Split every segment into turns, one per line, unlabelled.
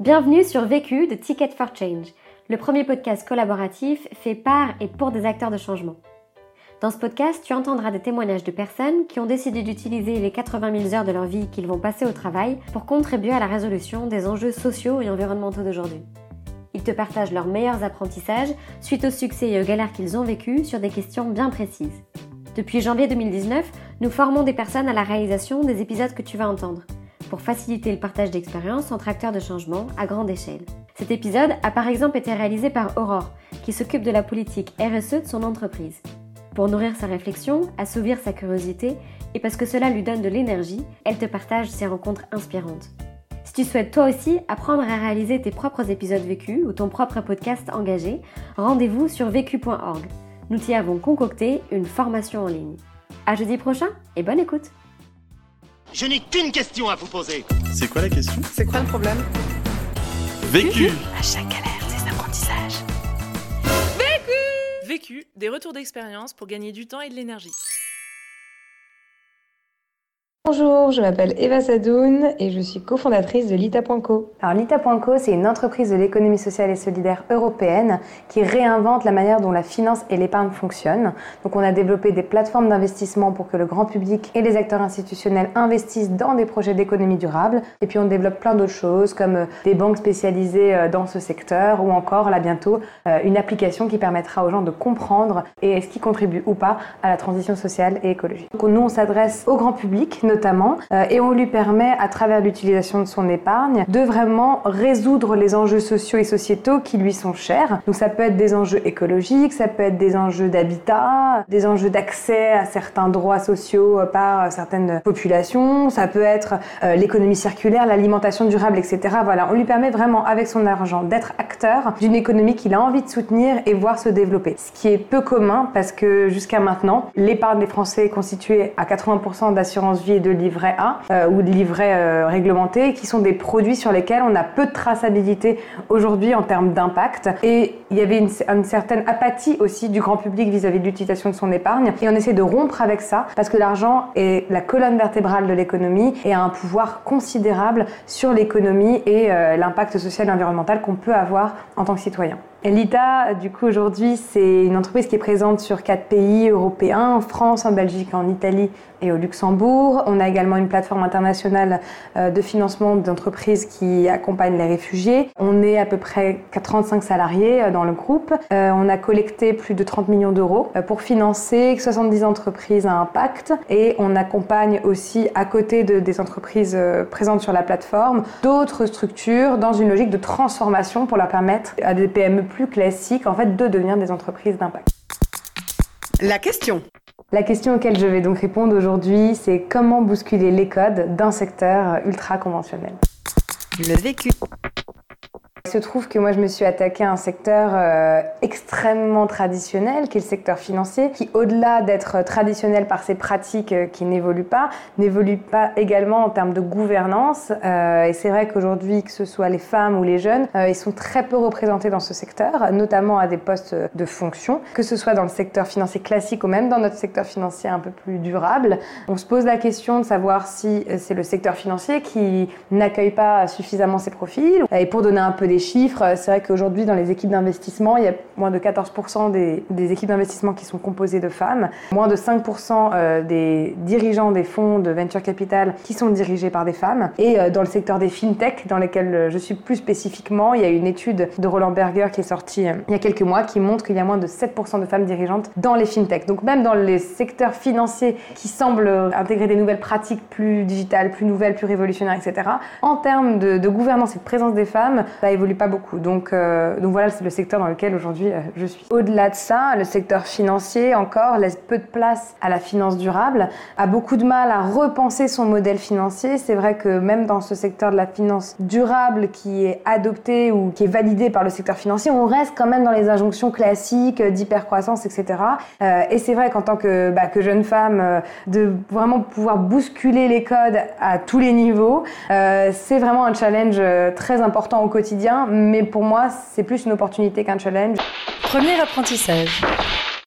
Bienvenue sur Vécu de Ticket for Change, le premier podcast collaboratif fait par et pour des acteurs de changement. Dans ce podcast, tu entendras des témoignages de personnes qui ont décidé d'utiliser les 80 000 heures de leur vie qu'ils vont passer au travail pour contribuer à la résolution des enjeux sociaux et environnementaux d'aujourd'hui. Ils te partagent leurs meilleurs apprentissages suite au succès et aux galères qu'ils ont vécues sur des questions bien précises. Depuis janvier 2019, nous formons des personnes à la réalisation des épisodes que tu vas entendre, pour faciliter le partage d'expériences entre acteurs de changement à grande échelle. Cet épisode a par exemple été réalisé par Aurore, qui s'occupe de la politique RSE de son entreprise. Pour nourrir sa réflexion, assouvir sa curiosité, et parce que cela lui donne de l'énergie, elle te partage ses rencontres inspirantes. Si tu souhaites toi aussi apprendre à réaliser tes propres épisodes vécus ou ton propre podcast engagé, rendez-vous sur vécu.org. Nous t'y avons concocté une formation en ligne. À jeudi prochain et bonne écoute
Je n'ai qu'une question à vous poser.
C'est quoi la question?
C'est quoi le problème?
Vécu
À chaque galère, des apprentissages.
Vécu, des retours d'expérience pour gagner du temps et de l'énergie.
Bonjour, je m'appelle Eva Sadoun et je suis cofondatrice de Lita.co. Alors Lita.co, c'est une entreprise de l'économie sociale et solidaire européenne qui réinvente la manière dont la finance et l'épargne fonctionnent. Donc on a développé des plateformes d'investissement pour que le grand public et les acteurs institutionnels investissent dans des projets d'économie durable. Et puis on développe plein d'autres choses comme euh, des banques spécialisées euh, dans ce secteur ou encore là bientôt euh, une application qui permettra aux gens de comprendre et est-ce qui contribue ou pas à la transition sociale et écologique. Donc nous on s'adresse au grand public notamment, euh, et on lui permet, à travers l'utilisation de son épargne, de vraiment résoudre les enjeux sociaux et sociétaux qui lui sont chers. Donc ça peut être des enjeux écologiques, ça peut être des enjeux d'habitat, des enjeux d'accès à certains droits sociaux euh, par certaines populations, ça peut être euh, l'économie circulaire, l'alimentation durable, etc. Voilà, on lui permet vraiment, avec son argent, d'être acteur d'une économie qu'il a envie de soutenir et voir se développer. Ce qui est peu commun parce que jusqu'à maintenant, l'épargne des Français est constituée à 80% d'assurance vie et de livret A euh, ou de livret euh, réglementé, qui sont des produits sur lesquels on a peu de traçabilité aujourd'hui en termes d'impact. Et il y avait une, une certaine apathie aussi du grand public vis-à-vis de l'utilisation de son épargne. Et on essaie de rompre avec ça parce que l'argent est la colonne vertébrale de l'économie et a un pouvoir considérable sur l'économie et euh, l'impact social et environnemental qu'on peut avoir en tant que citoyen. L'ITA, du coup, aujourd'hui, c'est une entreprise qui est présente sur quatre pays européens, en France, en Belgique, en Italie et au Luxembourg. On a également une plateforme internationale euh, de financement d'entreprises qui accompagne les réfugiés. On est à peu près 35 salariés euh, dans le groupe. Euh, on a collecté plus de 30 millions d'euros pour financer 70 entreprises à impact et on accompagne aussi à côté de, des entreprises présentes sur la plateforme d'autres structures dans une logique de transformation pour leur permettre à des PME plus classiques en fait de devenir des entreprises d'impact.
La question.
La question auquel je vais donc répondre aujourd'hui, c'est comment bousculer les codes d'un secteur ultra conventionnel.
Le vécu.
Il se trouve que moi je me suis attaquée à un secteur euh, extrêmement traditionnel qui est le secteur financier qui au-delà d'être traditionnel par ses pratiques euh, qui n'évoluent pas, n'évolue pas également en termes de gouvernance euh, et c'est vrai qu'aujourd'hui que ce soit les femmes ou les jeunes, ils sont très peu représentés dans ce secteur, notamment à des postes de fonction, que ce soit dans le secteur financier classique ou même dans notre secteur financier un peu plus durable. On se pose la question de savoir si c'est le secteur financier qui n'accueille pas suffisamment ses profils et pour donner un peu des chiffres, c'est vrai qu'aujourd'hui, dans les équipes d'investissement, il y a moins de 14% des, équipes d'investissement qui sont composées de femmes, moins de 5% euh, des dirigeants des fonds de venture capital qui sont dirigés par des femmes. Et euh, dans le secteur des fintech, dans lesquels euh, je suis plus spécifiquement, il y a une étude de Roland Berger qui est sortie il y a quelques mois qui montre qu'il y a moins de 7% de femmes dirigeantes dans les fintech. Donc même dans les secteurs financiers qui semblent intégrer des nouvelles pratiques plus digitales, plus nouvelles, plus révolutionnaires, etc., en termes de, de gouvernance et de présence des femmes, ça évolue pas beaucoup. Donc, euh, donc voilà, c'est le secteur dans lequel aujourd'hui euh, je suis. Au-delà de ça, le secteur financier encore laisse peu de place à la finance durable, a beaucoup de mal à repenser son modèle financier. C'est vrai que même dans ce secteur de la finance durable qui est adopté ou qui est validé par le secteur financier, on reste quand même dans les injonctions classiques d'hypercroissance, etc. Euh, et c'est vrai qu'en tant que, bah, jeune femme, de vraiment pouvoir bousculer les codes à tous les niveaux, c'est vraiment un challenge très important au quotidien mais pour moi, c'est plus une opportunité qu'un challenge.
Premier apprentissage.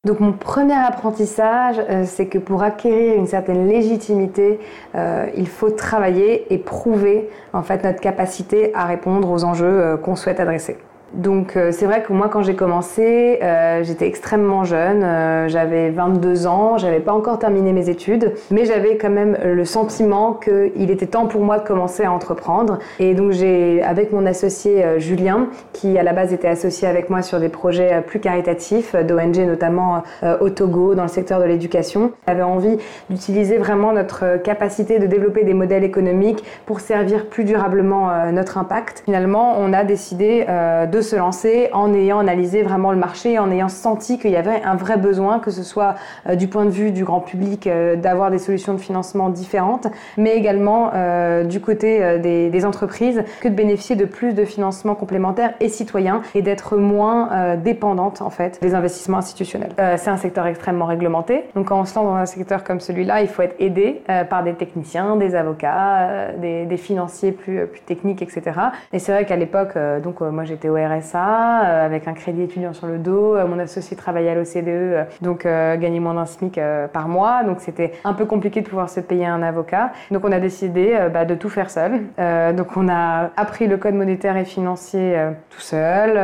Donc mon premier apprentissage, euh, c'est que pour acquérir une certaine légitimité, euh, il faut travailler et prouver en fait notre capacité à répondre aux enjeux euh, qu'on souhaite adresser. Donc euh, c'est vrai que moi quand j'ai commencé, euh, j'étais extrêmement jeune, euh, j'avais 22 ans, j'avais pas encore terminé mes études, mais j'avais quand même le sentiment qu'il était temps pour moi de commencer à entreprendre. Et donc j'ai, avec mon associé Julien, qui à la base était associé avec moi sur des projets plus caritatifs, d'ONG notamment au Togo, dans le secteur de l'éducation, avait envie d'utiliser vraiment notre capacité de développer des modèles économiques pour servir plus durablement notre impact. Finalement, on a décidé de se lancer en ayant analysé vraiment le marché, en ayant senti qu'il y avait un vrai besoin, que ce soit euh, du point de vue du grand public, euh, d'avoir des solutions de financement différentes, mais également euh, du côté des, entreprises, que de bénéficier de plus de financements complémentaires et citoyens et d'être moins dépendante en fait des investissements institutionnels. C'est un secteur extrêmement réglementé, donc quand on se lance dans un secteur comme celui-là, il faut être aidé par des techniciens, des avocats, des, financiers plus, techniques, etc. Et c'est vrai qu'à l'époque, donc moi j'étais au euh, avec un crédit étudiant sur le dos. Euh, mon associé travaillait à l'OCDE, euh, donc gagnait moins d'un SMIC par mois. Donc c'était un peu compliqué de pouvoir se payer un avocat. Donc on a décidé bah, de tout faire seul. donc on a appris le code monétaire et financier tout seul.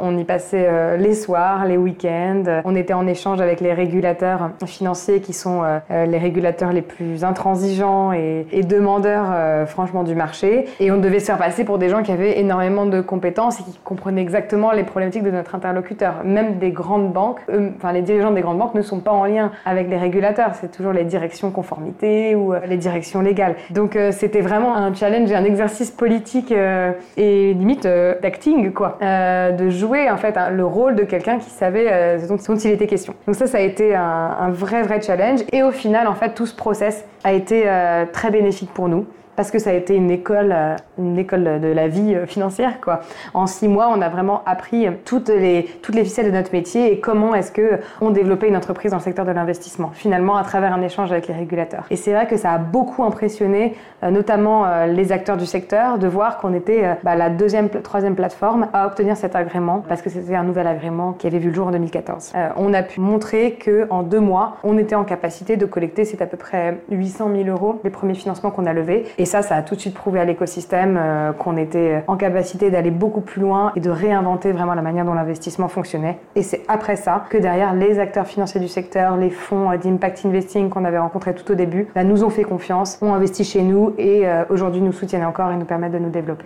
on y passait les soirs, les week-ends. On était en échange avec les régulateurs financiers qui sont les régulateurs les plus intransigeants et, et demandeurs franchement du marché. Et on devait se faire passer pour des gens qui avaient énormément de compétences et qui comprenait exactement les problématiques de notre interlocuteur. Même des grandes banques, enfin les dirigeants des grandes banques ne sont pas en lien avec les régulateurs, c'est toujours les directions conformité ou euh, les directions légales. Donc euh, c'était vraiment un challenge et un exercice politique euh, et limite d'acting quoi, de jouer en fait le rôle de quelqu'un qui savait dont, dont, il était question. Donc ça ça a été un, un, vrai vrai challenge et au final en fait tout ce process a été très bénéfique pour nous parce que ça a été une école, euh, une école de la vie euh, financière. Quoi. En six mois, on a vraiment appris toutes les, toutes les ficelles de notre métier et comment est-ce que on développait une entreprise dans le secteur de l'investissement, finalement à travers un échange avec les régulateurs. Et c'est vrai que ça a beaucoup impressionné, euh, notamment les acteurs du secteur, de voir qu'on était bah, la deuxième, troisième plateforme à obtenir cet agrément, parce que c'était un nouvel agrément qui avait vu le jour en 2014. on a pu montrer que en deux mois, on était en capacité de collecter, c'est à peu près 800 000 euros les premiers financements qu'on a levés. Ça, ça a tout de suite prouvé à l'écosystème euh, qu'on était en capacité d'aller beaucoup plus loin et de réinventer vraiment la manière dont l'investissement fonctionnait. Et c'est après ça que derrière les acteurs financiers du secteur, les fonds euh, d'impact investing qu'on avait rencontrés tout au début, bah, nous ont fait confiance, ont investi chez nous et euh, aujourd'hui nous soutiennent encore et nous permettent de nous développer.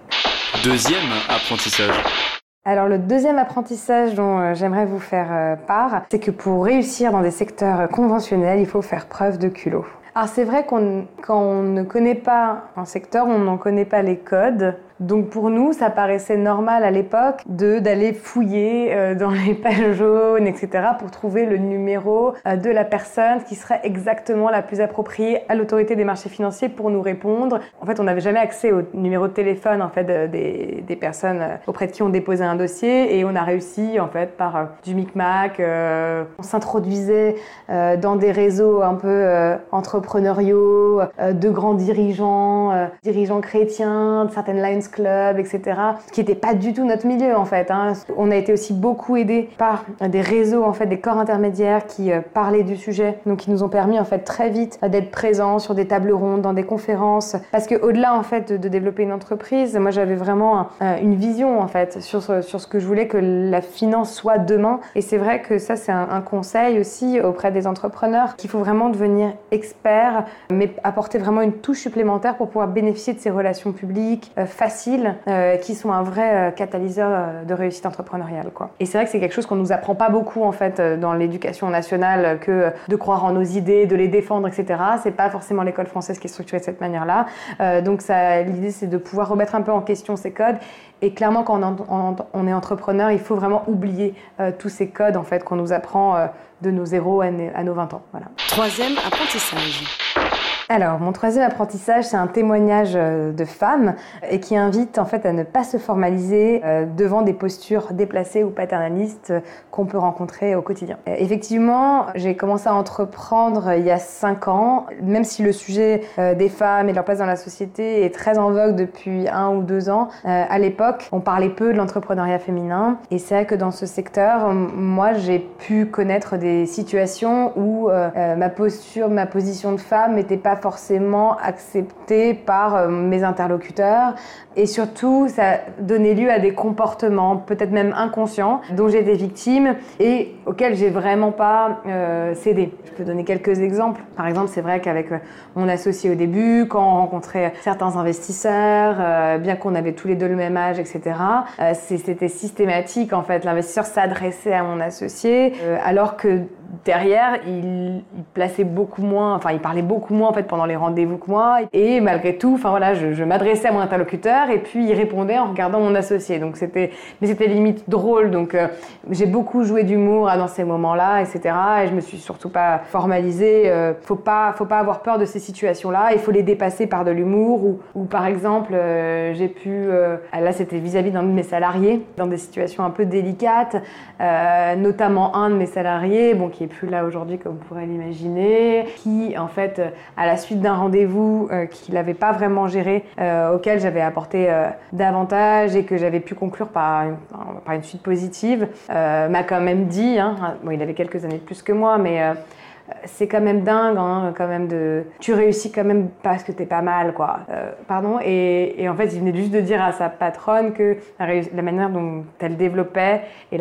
Deuxième apprentissage.
Alors le deuxième apprentissage dont j'aimerais vous faire part, c'est que pour réussir dans des secteurs conventionnels, il faut faire preuve de culot. Alors c'est vrai qu'on quand on ne connaît pas un secteur, on n'en connaît pas les codes. Donc pour nous, ça paraissait normal à l'époque de d'aller fouiller euh, dans les pages jaunes, etc., pour trouver le numéro euh, de la personne qui serait exactement la plus appropriée à l'autorité des marchés financiers pour nous répondre. En fait, on n'avait jamais accès au numéro de téléphone en fait des, des, personnes euh, auprès de qui on déposait un dossier, et on a réussi en fait par du micmac. on s'introduisait dans des réseaux un peu entrepreneuriaux, de grands dirigeants, dirigeants chrétiens, de certaines lines Club, etc. Ce qui n'était pas du tout notre milieu en fait. Hein. On a été aussi beaucoup aidés par des réseaux en fait, des corps intermédiaires qui euh, parlaient du sujet, donc qui nous ont permis en fait très vite d'être présents sur des tables rondes, dans des conférences, parce que au-delà en fait de, développer une entreprise, moi j'avais vraiment euh, une vision en fait sur sur ce que je voulais que la finance soit demain. Et c'est vrai que ça c'est un, conseil aussi auprès des entrepreneurs qu'il faut vraiment devenir expert, mais apporter vraiment une touche supplémentaire pour pouvoir bénéficier de ces relations publiques euh, euh, qui sont un vrai euh, catalyseur euh, de réussite entrepreneuriale. Et c'est vrai que c'est quelque chose qu'on nous apprend pas beaucoup en fait dans l'éducation nationale que de croire en nos idées, de les défendre, etc. C'est pas forcément l'école française qui est structurée de cette manière-là. donc l'idée c'est de pouvoir remettre un peu en question ces codes. Et clairement, quand on, est entrepreneur, il faut vraiment oublier tous ces codes en fait qu'on nous apprend de nos zéros à, nos 20 ans.
Troisième apprentissage.
Alors, mon troisième apprentissage, c'est un témoignage euh, de femmes et qui invite en fait à ne pas se formaliser euh, devant des postures déplacées ou paternalistes euh, qu'on peut rencontrer au quotidien. Effectivement, j'ai commencé à entreprendre il y a cinq ans, même si le sujet des femmes et de leur place dans la société est très en vogue depuis un ou deux ans. À l'époque, on parlait peu de l'entrepreneuriat féminin et c'est vrai que dans ce secteur, moi, j'ai pu connaître des situations où ma posture, ma position de femme n'était pas forcément accepté par euh, mes interlocuteurs. Et surtout, ça donnait lieu à des comportements, peut-être même inconscients, dont j'étais victime et auxquels j'ai vraiment pas euh, cédé. Je peux donner quelques exemples. Par exemple, c'est vrai qu'avec euh, mon associé au début, quand on rencontrait certains investisseurs, bien qu'on avait tous les deux le même âge, etc., c'était systématique en fait. L'investisseur s'adressait à mon associé, alors que derrière, il, plaçait beaucoup moins, enfin, il parlait beaucoup moins en fait pendant les rendez-vous que moi. Et malgré tout, enfin voilà, je, m'adressais à mon interlocuteur et puis il répondait en regardant mon associé. Donc c'était, mais c'était limite drôle. Donc euh, j'ai beaucoup joué d'humour dans ces moments-là, etc. Et je me suis surtout pas formalisée. Euh, faut pas, faut pas avoir peur de ces situations-là. Il faut les dépasser par de l'humour ou, ou, par exemple, euh, j'ai pu, euh, là c'était vis-à-vis d'un de mes salariés dans des situations un peu délicates, notamment un de mes salariés, bon qui est plus là aujourd'hui comme vous pourrez l'imaginer, qui en fait à la suite d'un rendez-vous euh, qu'il n'avait pas vraiment géré, euh, auquel j'avais apporté euh, davantage et que j'avais pu conclure par une, suite positive, m'a quand même dit, hein, il avait quelques années de plus que moi, mais c'est quand même dingue, hein, quand même de. Tu réussis quand même parce que t'es pas mal, quoi. Euh, pardon. Et, en fait, il venait juste de dire à sa patronne que la, manière dont elle développait et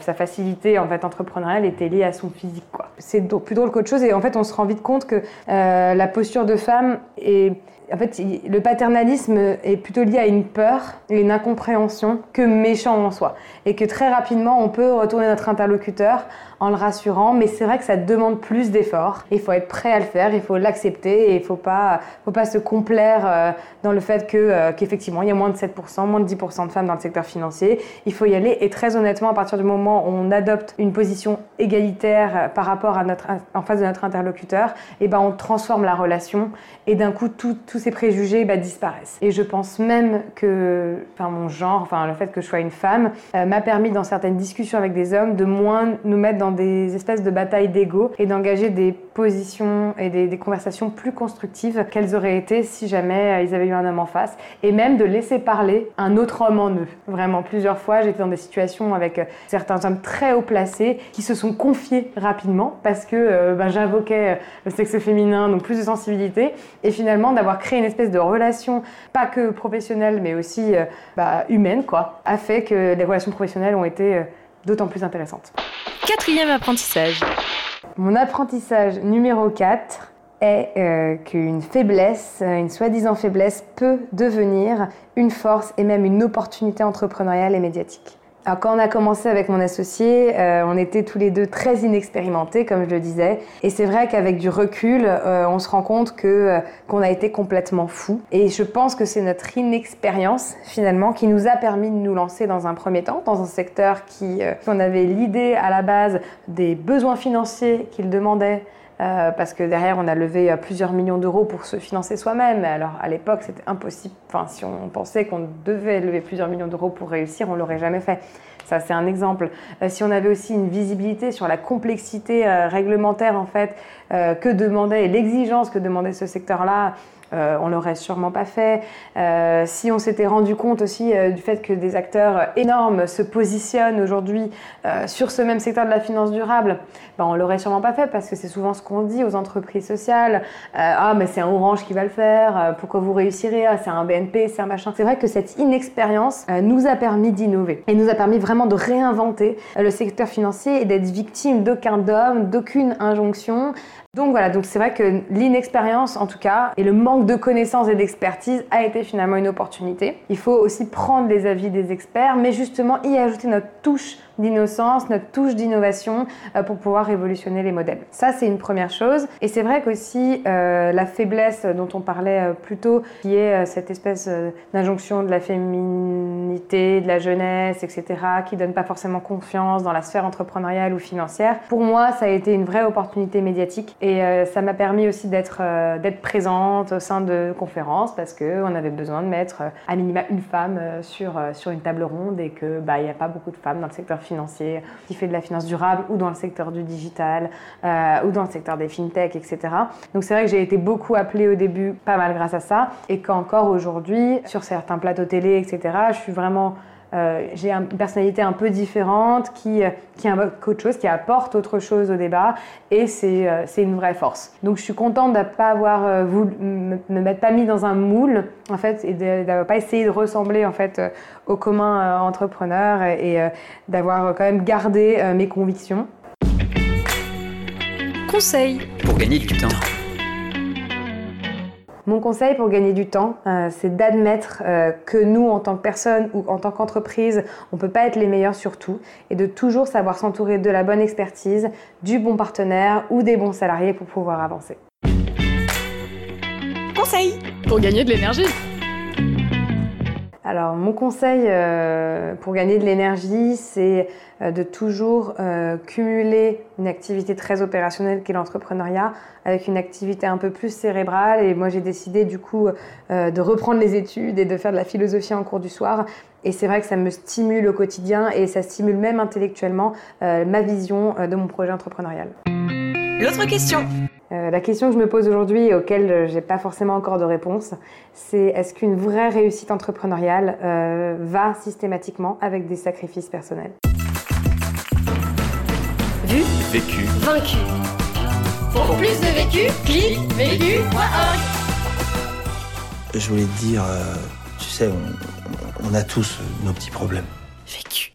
sa facilité en fait entrepreneuriale était liée à son physique, quoi. C'est plus drôle qu'autre chose. Et en fait, on se rend vite compte que euh, la posture de femme est en fait, le paternalisme est plutôt lié à une peur et une incompréhension que méchant en soi. Et que très rapidement, on peut retourner notre interlocuteur en le rassurant, mais c'est vrai que ça demande plus d'efforts. Il faut être prêt à le faire, il faut l'accepter et il faut pas, faut pas se complaire euh, dans le fait que, euh, qu'effectivement, il y a moins de 7%, moins de 10% de femmes dans le secteur financier. Il faut y aller et très honnêtement, à partir du moment où on adopte une position égalitaire euh, par rapport à notre, en face de notre interlocuteur, et eh ben on transforme la relation et d'un coup, tous ces préjugés bah, disparaissent. Et je pense même que, enfin, mon genre, enfin, le fait que je sois une femme, m'a permis dans certaines discussions avec des hommes de moins nous mettre dans des espèces de batailles d'ego et d'engager des positions et des, des conversations plus constructives qu'elles auraient été si jamais euh, ils avaient eu un homme en face. Et même de laisser parler un autre homme en eux. Vraiment, plusieurs fois, j'étais dans des situations avec euh, certains hommes très haut placés qui se sont confiés rapidement parce que euh, ben, j'invoquais le sexe féminin, donc plus de sensibilité. Et finalement, d'avoir créé une espèce de relation, pas que professionnelle, mais aussi bah, humaine, quoi, a fait que les relations professionnelles ont été d'autant plus intéressantes.
Quatrième apprentissage.
Mon apprentissage numéro 4 est euh, qu'une faiblesse, une soi-disant faiblesse, peut devenir une force et même une opportunité entrepreneuriale et médiatique. Alors quand on a commencé avec mon associé, euh, on était tous les deux très inexpérimentés, comme je le disais. Et c'est vrai qu'avec du recul, euh, on se rend compte que euh, qu'on a été complètement fou. Et je pense que c'est notre inexpérience finalement qui nous a permis de nous lancer dans un premier temps dans un secteur qui, on avait l'idée à la base des besoins financiers qu'il demandait euh, parce que derrière, on a levé euh, plusieurs millions d'euros pour se financer soi-même. Alors, à l'époque, c'était impossible. Enfin, si on pensait qu'on devait lever plusieurs millions d'euros pour réussir, on l'aurait jamais fait. Ça, c'est un exemple. Euh, si on avait aussi une visibilité sur la complexité réglementaire, en fait, que demandait l'exigence que demandait ce secteur-là, euh, on l'aurait sûrement pas fait. Euh, si on s'était rendu compte aussi euh, du fait que des acteurs énormes se positionnent aujourd'hui sur ce même secteur de la finance durable, ben on l'aurait sûrement pas fait parce que c'est souvent ce qu'on dit aux entreprises sociales. ah mais c'est un Orange qui va le faire. pourquoi vous réussirez? Ah, C'est un BNP, c'est un machin. C'est vrai que cette inexpérience nous a permis d'innover et nous a permis vraiment de réinventer le secteur financier et d'être victime d'aucun dogme, d'aucune injonction. Donc voilà, donc c'est vrai que l'inexpérience en tout cas et le manque de connaissances et d'expertise a été finalement une opportunité. Il faut aussi prendre les avis des experts, mais justement y ajouter notre touche d'innocence, notre touche d'innovation euh, pour pouvoir révolutionner les modèles. Ça, c'est une première chose. Et c'est vrai qu'aussi euh, la faiblesse dont on parlait euh, plus tôt, qui est cette espèce d'injonction de la féminité de la jeunesse, etc., qui donnent pas forcément confiance dans la sphère entrepreneuriale ou financière. Pour moi, ça a été une vraie opportunité médiatique et euh, ça m'a permis aussi d'être euh, présente au sein de conférences parce que on avait besoin de mettre euh, à minima une femme sur une table ronde et que bah n'y a pas beaucoup de femmes dans le secteur financier qui fait de la finance durable ou dans le secteur du digital ou dans le secteur des fintech, etc. Donc c'est vrai que j'ai été beaucoup appelée au début, pas mal grâce à ça, et qu'encore aujourd'hui, sur certains plateaux télé, etc., je suis vraiment euh, j'ai une personnalité un peu différente qui, euh, qui invoque autre chose, qui apporte autre chose au débat et c'est euh, une vraie force. Donc je suis contente de ne pas avoir voulu, me, m'être pas mis dans un moule en fait et d'avoir pas essayé de ressembler en fait au commun entrepreneur et, et d'avoir quand même gardé mes convictions.
Conseil
pour gagner du temps.
Mon conseil pour gagner du temps, euh, c'est d'admettre euh, que nous, en tant que personne ou en tant qu'entreprise, on ne peut pas être les meilleurs sur tout et de toujours savoir s'entourer de la bonne expertise, du bon partenaire ou des bons salariés pour pouvoir avancer.
Conseil pour gagner de l'énergie.
Alors mon conseil euh, pour gagner de l'énergie, c'est euh, de toujours euh, cumuler une activité très opérationnelle qu'est l'entrepreneuriat avec une activité un peu plus cérébrale. Et moi j'ai décidé du coup de reprendre les études et de faire de la philosophie en cours du soir. Et c'est vrai que ça me stimule au quotidien et ça stimule même intellectuellement ma vision de mon projet entrepreneurial.
L'autre question.
Euh, la question que je me pose aujourd'hui et auquel j'ai pas forcément encore de réponse, c'est est-ce qu'une vraie réussite entrepreneuriale euh, va systématiquement avec des sacrifices personnels?
Vu,
vécu,
vaincu. Pour plus de vécu, clique vécu.org.
Je voulais te dire, euh, tu sais, on, on a tous nos petits problèmes.
Vécu.